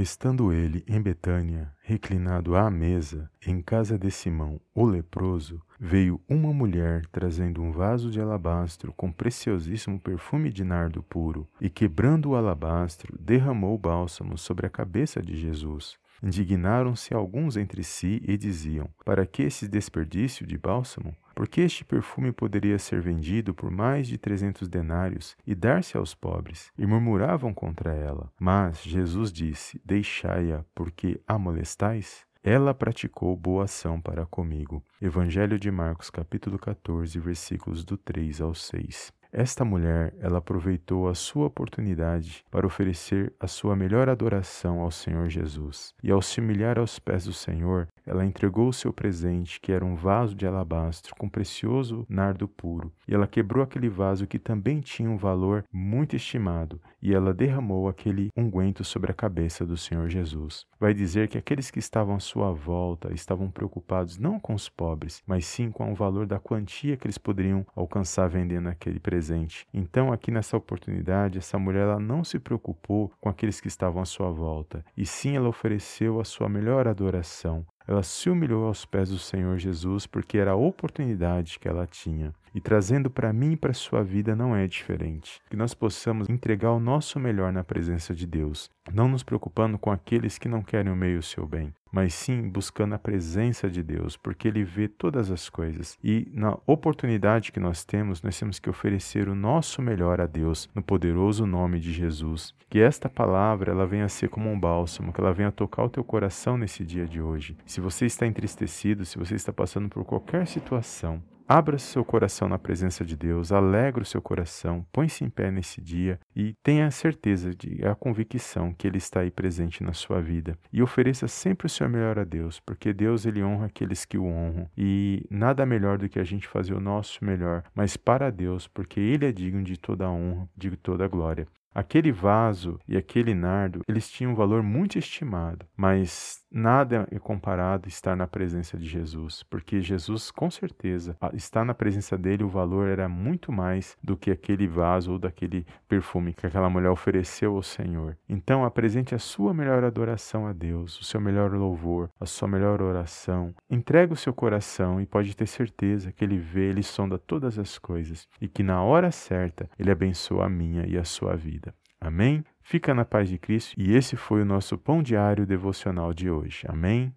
Estando ele em Betânia, reclinado à mesa, em casa de Simão, o leproso, veio uma mulher trazendo um vaso de alabastro com preciosíssimo perfume de nardo puro, e quebrando o alabastro, derramou o bálsamo sobre a cabeça de Jesus. Indignaram-se alguns entre si e diziam: Para que esse desperdício de bálsamo? Porque este perfume poderia ser vendido por mais de trezentos denários e dar-se aos pobres, e murmuravam contra ela. Mas Jesus disse: Deixai-a, porque a molestais? Ela praticou boa ação para comigo. Evangelho de Marcos, capítulo 14, versículos do 3 ao 6. Esta mulher, ela aproveitou a sua oportunidade para oferecer a sua melhor adoração ao Senhor Jesus. E ao se humilhar aos pés do Senhor, ela entregou o seu presente, que era um vaso de alabastro com precioso nardo puro. E ela quebrou aquele vaso que também tinha um valor muito estimado, e ela derramou aquele unguento sobre a cabeça do Senhor Jesus. Vai dizer que aqueles que estavam à sua volta estavam preocupados não com os pobres, mas sim com o valor da quantia que eles poderiam alcançar vendendo aquele presente presente. Então, aqui nessa oportunidade, essa mulher ela não se preocupou com aqueles que estavam à sua volta, e sim ela ofereceu a sua melhor adoração. Ela se humilhou aos pés do Senhor Jesus porque era a oportunidade que ela tinha. E trazendo para mim e para sua vida não é diferente. Que nós possamos entregar o nosso melhor na presença de Deus, não nos preocupando com aqueles que não querem o meio o seu bem, mas sim buscando a presença de Deus, porque Ele vê todas as coisas. E na oportunidade que nós temos, nós temos que oferecer o nosso melhor a Deus, no poderoso nome de Jesus. Que esta palavra ela venha a ser como um bálsamo, que ela venha tocar o teu coração nesse dia de hoje. Se você está entristecido, se você está passando por qualquer situação, Abra seu coração na presença de Deus, alegre o seu coração, põe-se em pé nesse dia e tenha a certeza de a convicção que Ele está aí presente na sua vida. E ofereça sempre o seu melhor a Deus, porque Deus ele honra aqueles que o honram. E nada melhor do que a gente fazer o nosso melhor, mas para Deus, porque Ele é digno de toda a honra, de toda a glória. Aquele vaso e aquele nardo, eles tinham um valor muito estimado, mas nada é comparado a estar na presença de Jesus, porque Jesus, com certeza, estar na presença dele, o valor era muito mais do que aquele vaso ou daquele perfume que aquela mulher ofereceu ao Senhor. Então, apresente a sua melhor adoração a Deus, o seu melhor louvor, a sua melhor oração. Entregue o seu coração e pode ter certeza que ele vê, ele sonda todas as coisas e que na hora certa ele abençoa a minha e a sua vida. Amém? Fica na paz de Cristo e esse foi o nosso pão diário devocional de hoje. Amém?